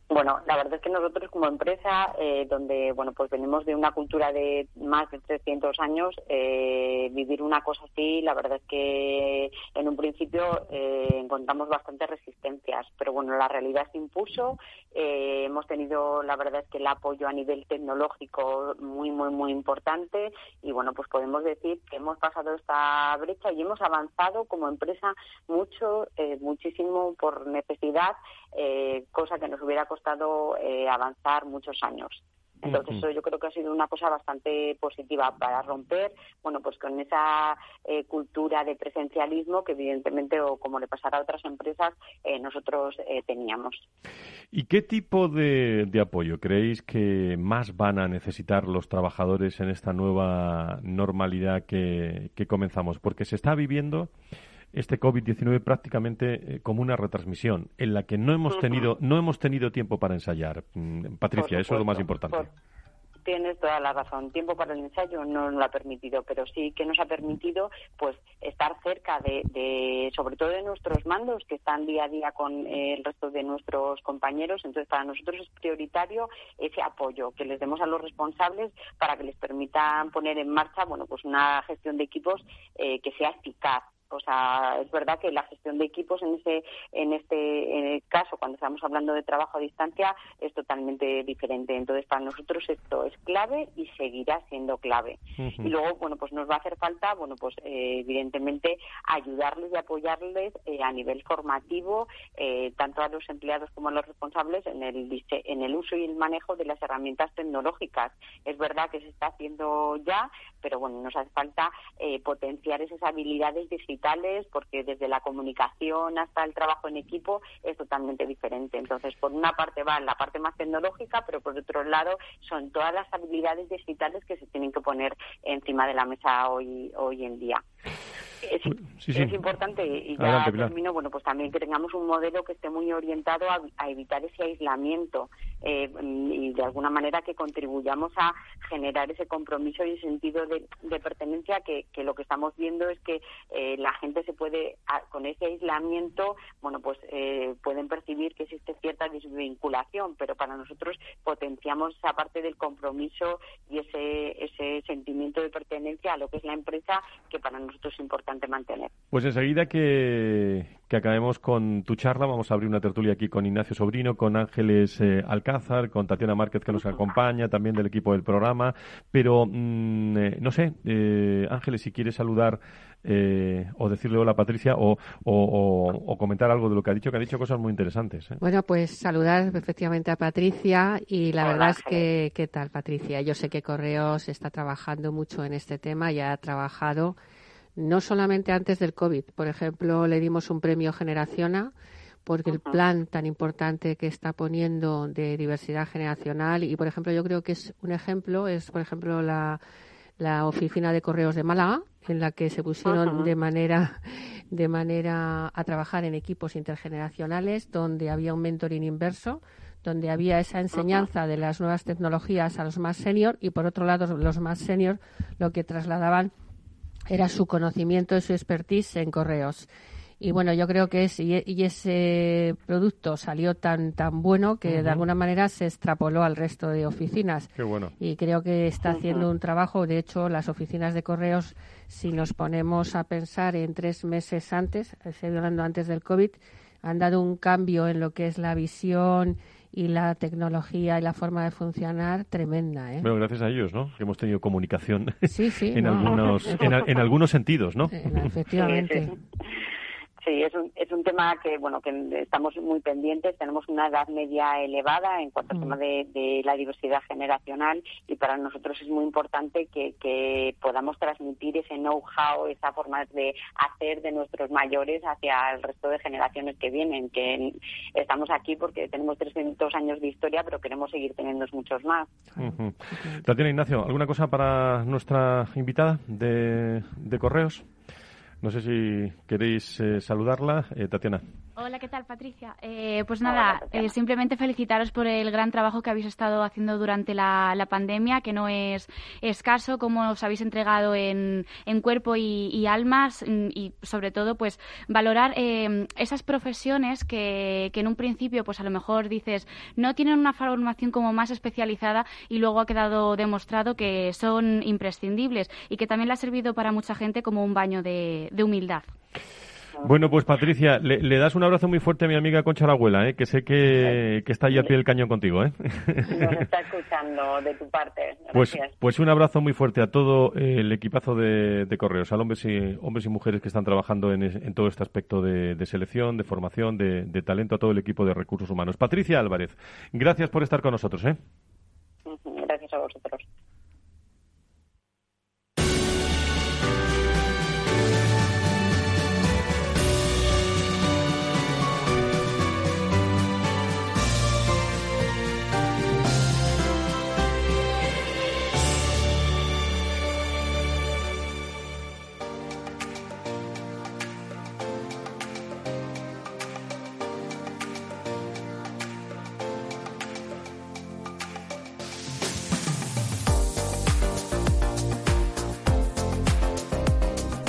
Bueno, la verdad es que nosotros como empresa, eh, donde bueno pues venimos de una cultura de más de 300 años, eh, vivir una cosa así, la verdad es que en un principio eh, encontramos bastantes resistencias, pero bueno, la realidad se impuso. Eh, hemos tenido, la verdad es que el apoyo a nivel tecnológico muy muy muy importante y bueno pues podemos decir que hemos pasado esta brecha y hemos avanzado como empresa mucho, muchísimo por necesidad, cosa que nos hubiera costado eh, avanzar muchos años. Entonces, eso yo creo que ha sido una cosa bastante positiva para romper, bueno, pues con esa eh, cultura de presencialismo que evidentemente, o como le pasará a otras empresas, eh, nosotros teníamos.
¿Y qué tipo de, apoyo creéis que más van a necesitar los trabajadores en esta nueva normalidad que comenzamos? Porque se está viviendo este COVID-19 prácticamente eh, como una retransmisión en la que no hemos tenido no hemos tenido tiempo para ensayar. Mm, Patricia, eso es lo más importante.
tienes toda la razón. Tiempo para el ensayo no nos lo ha permitido, pero sí que nos ha permitido pues estar cerca de, sobre todo de nuestros mandos que están día a día con el resto de nuestros compañeros. Entonces, para nosotros es prioritario ese apoyo que les demos a los responsables para que les permitan poner en marcha, bueno, pues una gestión de equipos eh, que sea eficaz o sea, es verdad que la gestión de equipos en ese en este caso, cuando estamos hablando de trabajo a distancia, es totalmente diferente. Entonces, para nosotros esto es clave y seguirá siendo clave. Y luego, bueno, pues nos va a hacer falta, bueno, pues eh, evidentemente ayudarles y apoyarles eh, a nivel formativo, eh, tanto a los empleados como a los responsables en el en el uso y el manejo de las herramientas tecnológicas. Es verdad que se está haciendo ya, pero bueno, nos hace falta potenciar esas habilidades digitales porque desde la comunicación hasta el trabajo en equipo es totalmente diferente. Entonces, por una parte va la parte más tecnológica, pero por otro lado son todas las habilidades digitales que se tienen que poner encima de la mesa hoy, hoy en día. Es, importante y ya termino, bueno, pues también que tengamos un modelo que esté muy orientado a, evitar ese aislamiento eh, y de alguna manera que contribuyamos a generar ese compromiso y sentido de, pertenencia que, lo que estamos viendo es que eh, la gente se puede, con ese aislamiento, bueno, pues eh, pueden percibir que existe cierta desvinculación, pero para nosotros potenciamos esa parte del compromiso y ese, ese sentimiento de pertenencia a lo que es la empresa que para nosotros es importante mantener.
Pues enseguida que, que acabemos con tu charla, vamos a abrir una tertulia aquí con Ignacio Sobrino, con Ángeles eh, Alcázar, con Tatiana Márquez que nos acompaña, también del equipo del programa. Pero, mm, eh, no sé, eh, Ángeles, si quieres saludar o decirle hola a Patricia o, o, comentar algo de lo que ha dicho, que ha dicho cosas muy interesantes.
Bueno, pues saludar efectivamente a Patricia y la verdad es que, ¿qué tal, Patricia? Yo sé que Correos está trabajando mucho en este tema, ya ha trabajado no solamente antes del COVID. Por ejemplo, le dimos un premio Generaciona porque el plan tan importante que está poniendo de diversidad generacional y, por ejemplo, yo creo que es un ejemplo, es, por ejemplo, la, la oficina de correos de Málaga, en la que se pusieron de manera de manera a trabajar en equipos intergeneracionales, donde había un mentoring inverso, donde había esa enseñanza de las nuevas tecnologías a los más senior y, por otro lado, los más senior lo que trasladaban era su conocimiento y su expertise en correos. Y bueno, yo creo que es, y, ese producto salió tan tan bueno que de alguna manera se extrapoló al resto de oficinas.
Qué bueno.
Y creo que está haciendo un trabajo. De hecho, las oficinas de correos, si nos ponemos a pensar en tres meses antes, estoy hablando antes del COVID, han dado un cambio en lo que es la visión y la tecnología y la forma de funcionar tremenda. ¿eh?
Bueno, gracias a ellos, ¿no? Que hemos tenido comunicación *laughs* en, algunos, en, algunos sentidos, ¿no?
Efectivamente.
Sí, es un, es un tema que bueno que estamos muy pendientes. Tenemos una edad media elevada en cuanto al mm. tema de, la diversidad generacional y para nosotros es muy importante que, que podamos transmitir ese know-how, esa forma de hacer de nuestros mayores hacia el resto de generaciones que vienen. Que estamos aquí porque tenemos 300 años de historia, pero queremos seguir teniendo muchos más.
Tatiana Ignacio, ¿alguna cosa para nuestra invitada de, de correos? No sé si queréis eh, saludarla, eh, Tatiana.
Hola, ¿qué tal, Patricia? Eh, pues nada, eh, simplemente felicitaros por el gran trabajo que habéis estado haciendo durante la, pandemia, que no es escaso, como os habéis entregado en, cuerpo y, almas mm, y, sobre todo, pues valorar eh, esas profesiones que, que, en un principio, pues a lo mejor dices, no tienen una formación como más especializada y luego ha quedado demostrado que son imprescindibles y que también le ha servido para mucha gente como un baño de humildad.
Bueno, pues Patricia, le, das un abrazo muy fuerte a mi amiga Concha la abuela, ¿eh? que sé que, está ahí a pie del cañón contigo. ¿eh?
Nos *laughs* está escuchando de tu parte.
Pues, pues un abrazo muy fuerte a todo el equipazo de, Correos, a hombres y, hombres y mujeres que están trabajando en, todo este aspecto de, selección, de formación, de, talento, a todo el equipo de recursos humanos. Patricia Álvarez, gracias por estar con nosotros. ¿eh?
Gracias a vosotros.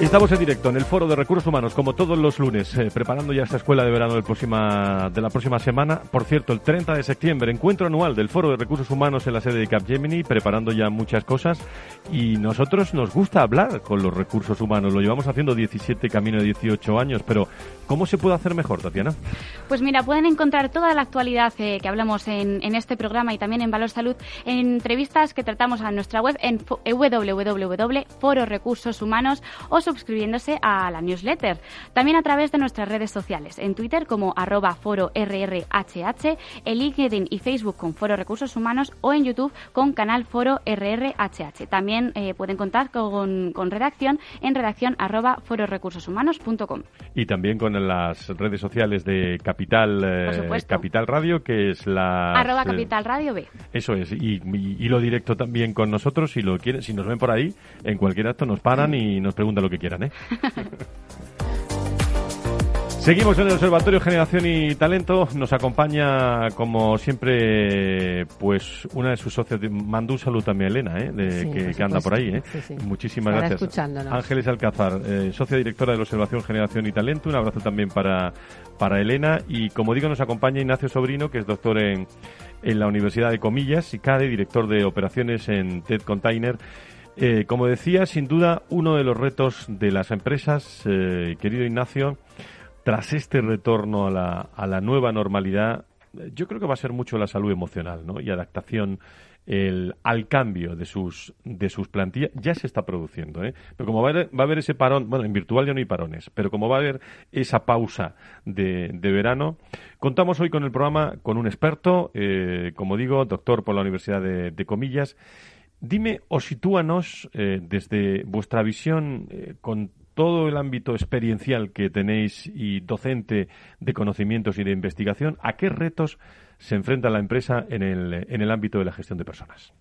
Estamos en directo en el Foro de Recursos Humanos, como todos los lunes, eh, preparando ya esta escuela de verano del próxima, de la próxima semana. Por cierto, el 30 de septiembre, encuentro anual del Foro de Recursos Humanos en la sede de Capgemini, preparando ya muchas cosas. Y nosotros nos gusta hablar con los recursos humanos. Lo llevamos haciendo 17, camino de 18 años, pero ¿cómo se puede hacer mejor, Tatiana?
Pues mira, pueden encontrar toda la actualidad eh, que hablamos en, en, este programa y también en Valor Salud en entrevistas que tratamos a nuestra web en www.fororecursoshumanos o suscribiéndose a la newsletter. También a través de nuestras redes sociales, en Twitter como arroba foro RRHH, en LinkedIn y Facebook con Foro Recursos Humanos o en YouTube con canal Foro RRHH. También eh, pueden contar con, con, redacción en redacción arroba fororecursoshumanos.com.
Y también con las redes sociales de Capital, eh, Capital Radio, que es la...
Arroba Capital Radio B.
Eso es, y, y, lo directo también con nosotros, si lo quieren, si nos ven por ahí, en cualquier acto nos paran y nos preguntan lo que quieran, ¿eh? *laughs* Seguimos en el Observatorio Generación y Talento. Nos acompaña, como siempre, pues una de sus socios. Mandó un saludo también a Elena, ¿eh? de, que, anda por ahí. ¿eh? Muchísimas gracias. Ángeles Alcázar, eh, socia directora del Observación Generación y Talento. Un abrazo también para, para Elena. Y como digo, nos acompaña Ignacio Sobrino, que es doctor en, en la Universidad de Comillas y CADE, director de operaciones en TED Container. Eh, como decía, sin duda, uno de los retos de las empresas, eh, querido Ignacio, tras este retorno a la, a la nueva normalidad, eh, yo creo que va a ser mucho la salud emocional ¿no? y adaptación al cambio de sus, de sus plantillas. Ya se está produciendo. ¿eh? Pero como va a, haber, va a haber ese parón, bueno, en virtual ya no hay parones, pero como va a haber esa pausa de, de verano, contamos hoy con el programa con un experto, como digo, doctor por la Universidad de, de Comillas, Dime o sitúanos eh, desde vuestra visión eh, con todo el ámbito experiencial que tenéis y docente de conocimientos y de investigación, ¿a qué retos se enfrenta la empresa en el, en el ámbito de la gestión de personas?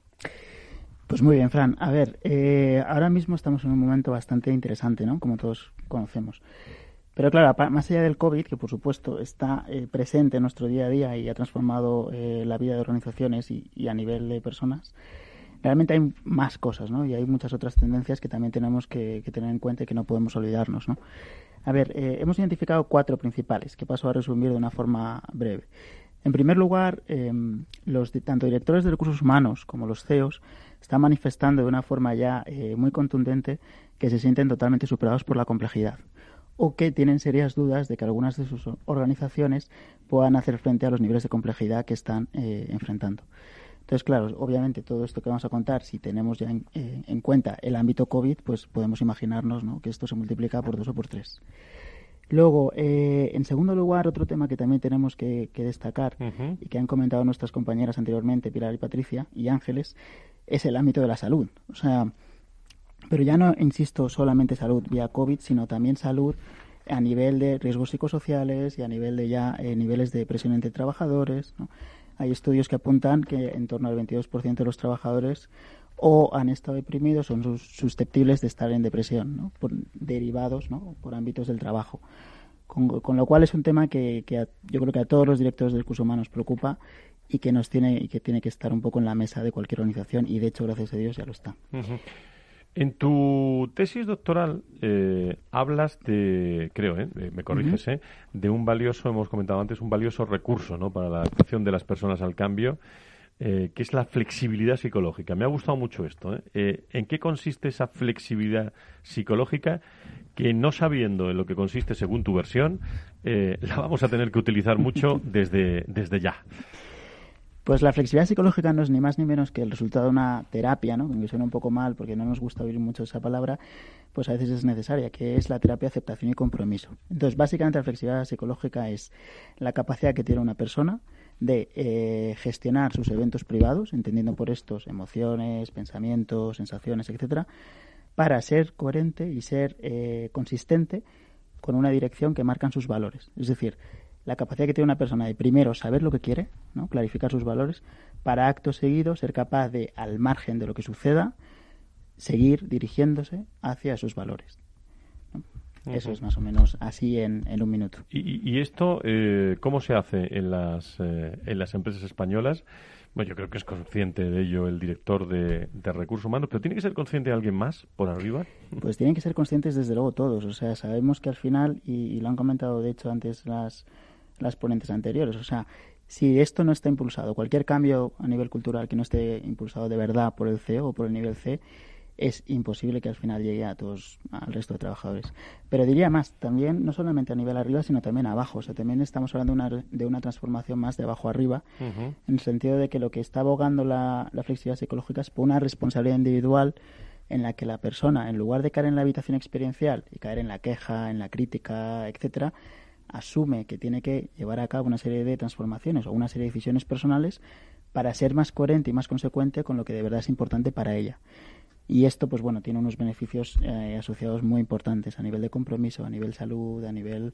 Pues muy bien, Fran. A ver, eh, ahora mismo estamos en un momento bastante interesante, ¿no? Como todos conocemos. Pero claro, más allá del COVID, que por supuesto está presente en nuestro día a día y ha transformado la vida de organizaciones y, a nivel de personas, realmente hay más cosas, ¿no? Y hay muchas otras tendencias que también tenemos que, tener en cuenta y que no podemos olvidarnos, ¿no? A ver, eh, hemos identificado cuatro principales que paso a resumir de una forma breve. En primer lugar, em, los tanto directores de recursos humanos como los CEOs están manifestando de una forma ya eh, muy contundente que se sienten totalmente superados por la complejidad o que tienen serias dudas de que algunas de sus organizaciones puedan hacer frente a los niveles de complejidad que están eh, enfrentando. Entonces, claro, obviamente todo esto que vamos a contar, si tenemos ya en, eh, cuenta el ámbito COVID, pues podemos imaginarnos ¿no? que esto se multiplica por dos o por tres. Luego, eh, en segundo lugar, otro tema que también tenemos que, destacar y que han comentado nuestras compañeras anteriormente, Pilar y Patricia, y Ángeles, es el ámbito de la salud. O sea, pero ya no, insisto, solamente salud vía COVID, sino también salud a nivel de riesgos psicosociales y a nivel de ya eh, niveles de presión entre trabajadores. ¿no? Hay estudios que apuntan que en torno al 22% de los trabajadores o han estado deprimidos o son susceptibles de estar en depresión, ¿no? derivados, por ámbitos del trabajo. Con, lo cual es un tema que, yo creo que a todos los directores del curso humano nos preocupa y que nos tiene y que tiene que estar un poco en la mesa de cualquier organización y de hecho gracias a Dios ya lo está.
En tu tesis doctoral eh, hablas de, creo, eh, me corriges, eh, de un valioso, hemos comentado antes, un valioso recurso ¿no? para la adaptación de las personas al cambio, que es la flexibilidad psicológica. Me ha gustado mucho esto. ¿En qué consiste esa flexibilidad psicológica que no sabiendo en lo que consiste según tu versión, la vamos a tener que utilizar mucho *laughs* desde, desde ya?
Pues la flexibilidad psicológica no es ni más ni menos que el resultado de una terapia, ¿no? que suena un poco mal porque no nos gusta oír mucho esa palabra, pues a veces es necesaria, que es la terapia aceptación y compromiso. Entonces, básicamente la flexibilidad psicológica es la capacidad que tiene una persona de eh, gestionar sus eventos privados, entendiendo por estos emociones, pensamientos, sensaciones, etcétera, para ser coherente y ser eh, consistente con una dirección que marcan sus valores. Es decir, la capacidad que tiene una persona de primero saber lo que quiere, ¿no? clarificar sus valores, para acto seguido ser capaz de, al margen de lo que suceda, seguir dirigiéndose hacia sus valores. Eso es más o menos así en, un minuto.
¿Y, esto eh, cómo se hace en las, eh, en las empresas españolas? Bueno, yo creo que es consciente de ello el director de, recursos humanos, pero ¿tiene que ser consciente alguien más por arriba?
Pues tienen que ser conscientes desde luego todos. O sea, sabemos que al final, y, lo han comentado de hecho antes las, las ponentes anteriores, o sea, si esto no está impulsado, cualquier cambio a nivel cultural que no esté impulsado de verdad por el CEO o por el nivel C, es imposible que al final llegue a todos, al resto de trabajadores. Pero diría más, también no solamente a nivel arriba, sino también abajo. O sea, también estamos hablando de una, de una transformación más de abajo arriba, en el sentido de que lo que está abogando la, la flexibilidad psicológica es por una responsabilidad individual en la que la persona, en lugar de caer en la habitación experiencial y caer en la queja, en la crítica, etcétera, asume que tiene que llevar a cabo una serie de transformaciones o una serie de decisiones personales para ser más coherente y más consecuente con lo que de verdad es importante para ella. Y esto, pues bueno, tiene unos beneficios eh, asociados muy importantes a nivel de compromiso, a nivel salud, a nivel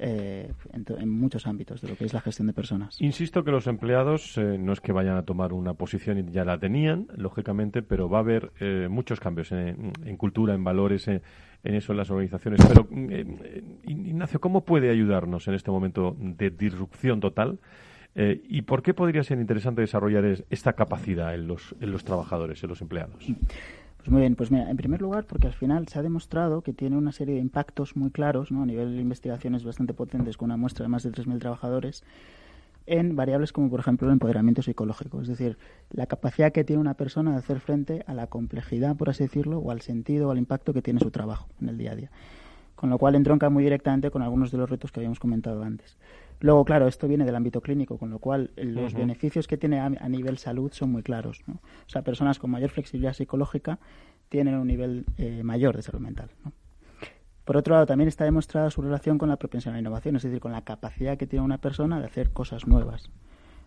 eh, en, muchos ámbitos de lo que es la gestión de personas.
Insisto que los empleados eh, no es que vayan a tomar una posición y ya la tenían, lógicamente, pero va a haber muchos cambios en, cultura, en valores, en, eso en las organizaciones. Pero, Ignacio, ¿cómo puede ayudarnos en este momento de disrupción total? Eh, ¿Y por qué podría ser interesante desarrollar esta capacidad en los, en los trabajadores, en los empleados?
Pues muy bien, pues mira, en primer lugar, porque al final se ha demostrado que tiene una serie de impactos muy claros, ¿no? a nivel de investigaciones bastante potentes, con una muestra de más de 3.000 trabajadores, en variables como, por ejemplo, el empoderamiento psicológico. Es decir, la capacidad que tiene una persona de hacer frente a la complejidad, por así decirlo, o al sentido o al impacto que tiene su trabajo en el día a día. Con lo cual entronca muy directamente con algunos de los retos que habíamos comentado antes. Luego, claro, esto viene del ámbito clínico, con lo cual eh, los beneficios que tiene a, nivel salud son muy claros. ¿no? O sea, personas con mayor flexibilidad psicológica tienen un nivel eh, mayor de salud mental. ¿no? Por otro lado, también está demostrada su relación con la propensión a la innovación, es decir, con la capacidad que tiene una persona de hacer cosas nuevas.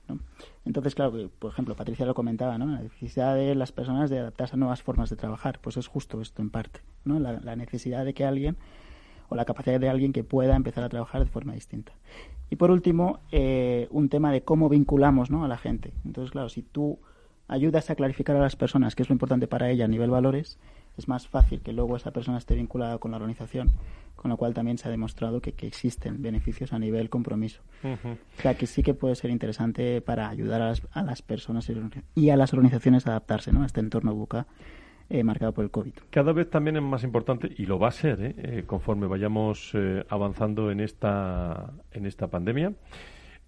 ¿no? Entonces, claro, por ejemplo, Patricia lo comentaba, ¿no? la necesidad de las personas de adaptarse a nuevas formas de trabajar, pues es justo esto en parte, ¿no? la necesidad de que alguien o la capacidad de alguien que pueda empezar a trabajar de forma distinta. Y por último, eh, un tema de cómo vinculamos ¿no? a la gente. Entonces, claro, si tú ayudas a clarificar a las personas qué es lo importante para ella a nivel valores, es más fácil que luego esa persona esté vinculada con la organización, con lo cual también se ha demostrado que, existen beneficios a nivel compromiso. O sea, que sí que puede ser interesante para ayudar a las, a las personas y a las organizaciones a adaptarse ¿no? a este entorno buca eh, marcado por el COVID.
Cada vez también es más importante, y lo va a ser ¿eh? Eh, conforme vayamos avanzando en esta, en esta pandemia,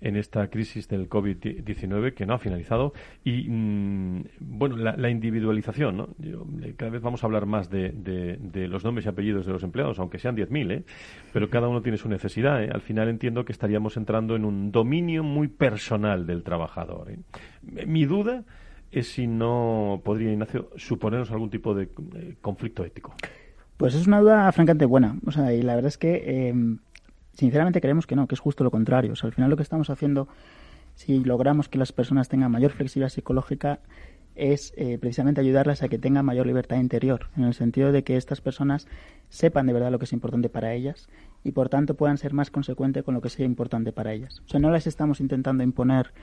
en esta crisis del COVID-19 que no ha finalizado. Y, mm, bueno, la, individualización, ¿no? cada vez vamos a hablar más de, los nombres y apellidos de los empleados, aunque sean 10.000, ¿eh? pero cada uno tiene su necesidad. Al final entiendo que estaríamos entrando en un dominio muy personal del trabajador. Mi duda es si no podría, Ignacio, suponernos algún tipo de eh, conflicto ético.
Pues es una duda francamente buena. O sea, y la verdad es que em, sinceramente creemos que no, que es justo lo contrario. O sea, al final lo que estamos haciendo, si logramos que las personas tengan mayor flexibilidad psicológica, es eh, precisamente ayudarlas a que tengan mayor libertad interior, en el sentido de que estas personas sepan de verdad lo que es importante para ellas y por tanto puedan ser más consecuentes con lo que sea importante para ellas. O sea, no les estamos intentando imponer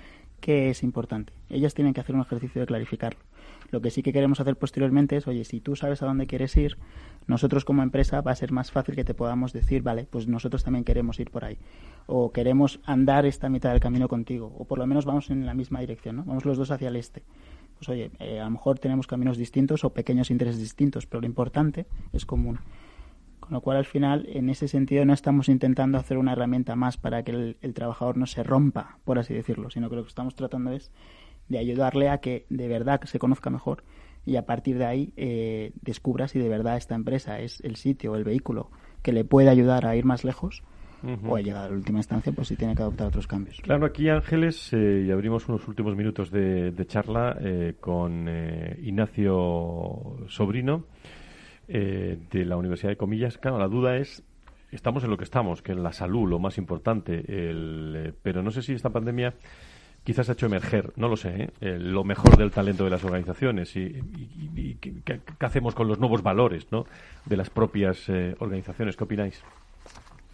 qué es importante. Ellas tienen que hacer un ejercicio de clarificarlo. Lo que sí que queremos hacer posteriormente es, oye, si tú sabes a dónde quieres ir, nosotros como empresa va a ser más fácil que te podamos decir, vale, pues nosotros también queremos ir por ahí. O queremos andar esta mitad del camino contigo. O por lo menos vamos en la misma dirección, ¿no? Vamos los dos hacia el este. Pues oye, eh, a lo mejor tenemos caminos distintos o pequeños intereses distintos, pero lo importante es común. Con lo cual, al final, en ese sentido, no estamos intentando hacer una herramienta más para que el, trabajador no se rompa, por así decirlo, sino que lo que estamos tratando es de ayudarle a que de verdad se conozca mejor y a partir de ahí eh, descubra si de verdad esta empresa es el sitio o el vehículo que le puede ayudar a ir más lejos o a llegar a la última instancia, pues si tiene que adoptar otros cambios.
Claro, aquí Ángeles, eh, y abrimos unos últimos minutos de, charla eh, con Ignacio Sobrino. Eh, de la Universidad de Comillas. Claro, la duda es, estamos en lo que estamos, que es la salud, lo más importante, eh, pero no sé si esta pandemia quizás ha hecho emerger, no lo sé, ¿eh? lo mejor del talento de las organizaciones y, qué, hacemos con los nuevos valores ¿no? de las propias organizaciones. ¿Qué opináis?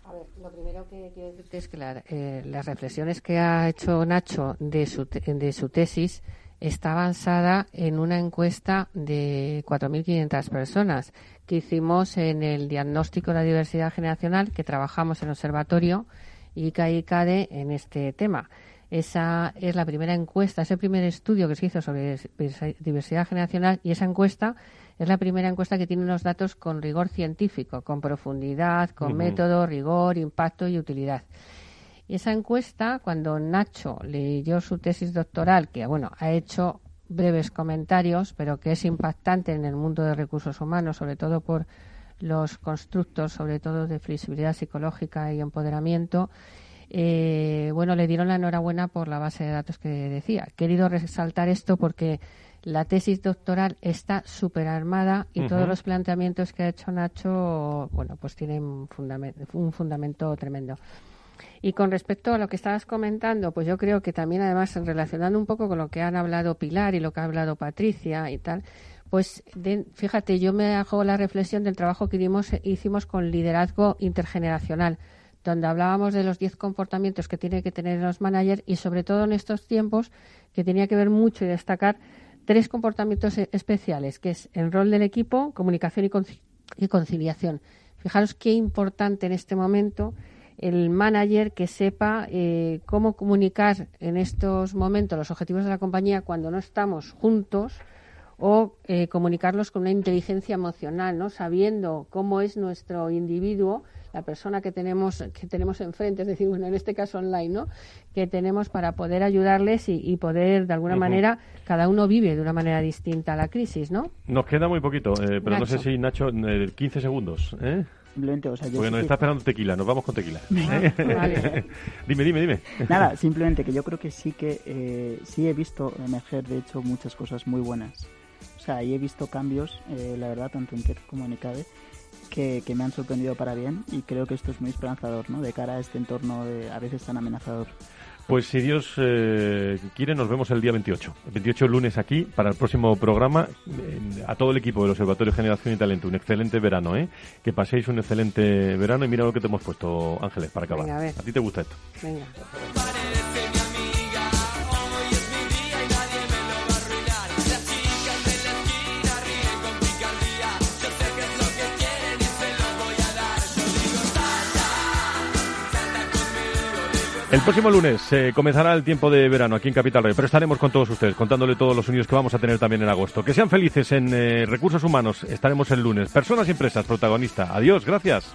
A ver, lo primero que quiero decirte es que las reflexiones que ha hecho Nacho de su, de su tesis está avanzada en una encuesta de 4.500 personas que hicimos en el diagnóstico de la diversidad generacional que trabajamos en el observatorio ICA y CADE en este tema. Esa es la primera encuesta, es el primer estudio que se hizo sobre diversidad generacional y esa encuesta es la primera encuesta que tiene unos datos con rigor científico, con profundidad, con método, rigor, impacto y utilidad. Y esa encuesta, cuando Nacho leyó su tesis doctoral, que bueno, ha hecho breves comentarios, pero que es impactante en el mundo de recursos humanos, sobre todo por los constructos, sobre todo de flexibilidad psicológica y empoderamiento, eh, bueno, le dieron la enhorabuena por la base de datos que decía. He querido resaltar esto porque la tesis doctoral está súper armada y todos los planteamientos que ha hecho Nacho, bueno, pues tienen un fundamento, tremendo. Y con respecto a lo que estabas comentando, pues yo creo que también, además, relacionando un poco con lo que han hablado Pilar y lo que ha hablado Patricia y tal, pues fíjate, yo me hago la reflexión del trabajo que hicimos con liderazgo intergeneracional donde hablábamos de los 10 comportamientos que tiene que tener los managers y sobre todo en estos tiempos que tenía que ver mucho y destacar tres comportamientos e-, especiales, que es el rol del equipo, comunicación y, conciliación. Fijaros qué importante en este momento el manager que sepa eh, cómo comunicar en estos momentos los objetivos de la compañía cuando no estamos juntos o eh, comunicarlos con una inteligencia emocional, ¿no? sabiendo cómo es nuestro individuo la persona que tenemos que tenemos enfrente, es decir, bueno, en este caso online, ¿no? Que tenemos para poder ayudarles y, poder, de alguna manera, cada uno vive de una manera distinta la crisis, ¿no?
Nos queda muy poquito, eh, pero no sé si, Nacho, 15 segundos, ¿eh?
Simplemente, o sea, yo
Porque nos está esperando tequila, nos vamos con tequila. *laughs* ¿Eh? *laughs* dime, dime, dime.
Nada, *laughs* simplemente que yo creo que sí que eh, sí he visto emerger, de hecho, muchas cosas muy buenas. O sea, y he visto cambios, eh, la verdad, tanto en TED como en ICADE, que, me han sorprendido para bien y creo que esto es muy esperanzador, ¿no? De cara a este entorno de, a veces tan amenazador.
Pues si Dios eh, quiere, nos vemos el día 28. El 28 lunes aquí para el próximo programa. a todo el equipo del Observatorio Generación y Talento, un excelente verano, ¿eh? Que paséis un excelente verano y mira lo que te hemos puesto, Ángeles, para acabar. a, a ti te gusta esto. Venga. El próximo lunes eh, comenzará el tiempo de verano aquí en Capital Radio, pero estaremos con todos ustedes, contándole todos los unidos que vamos a tener también en agosto. Que sean felices en eh, Recursos Humanos, estaremos el lunes. Personas y empresas, protagonista. Adiós, gracias.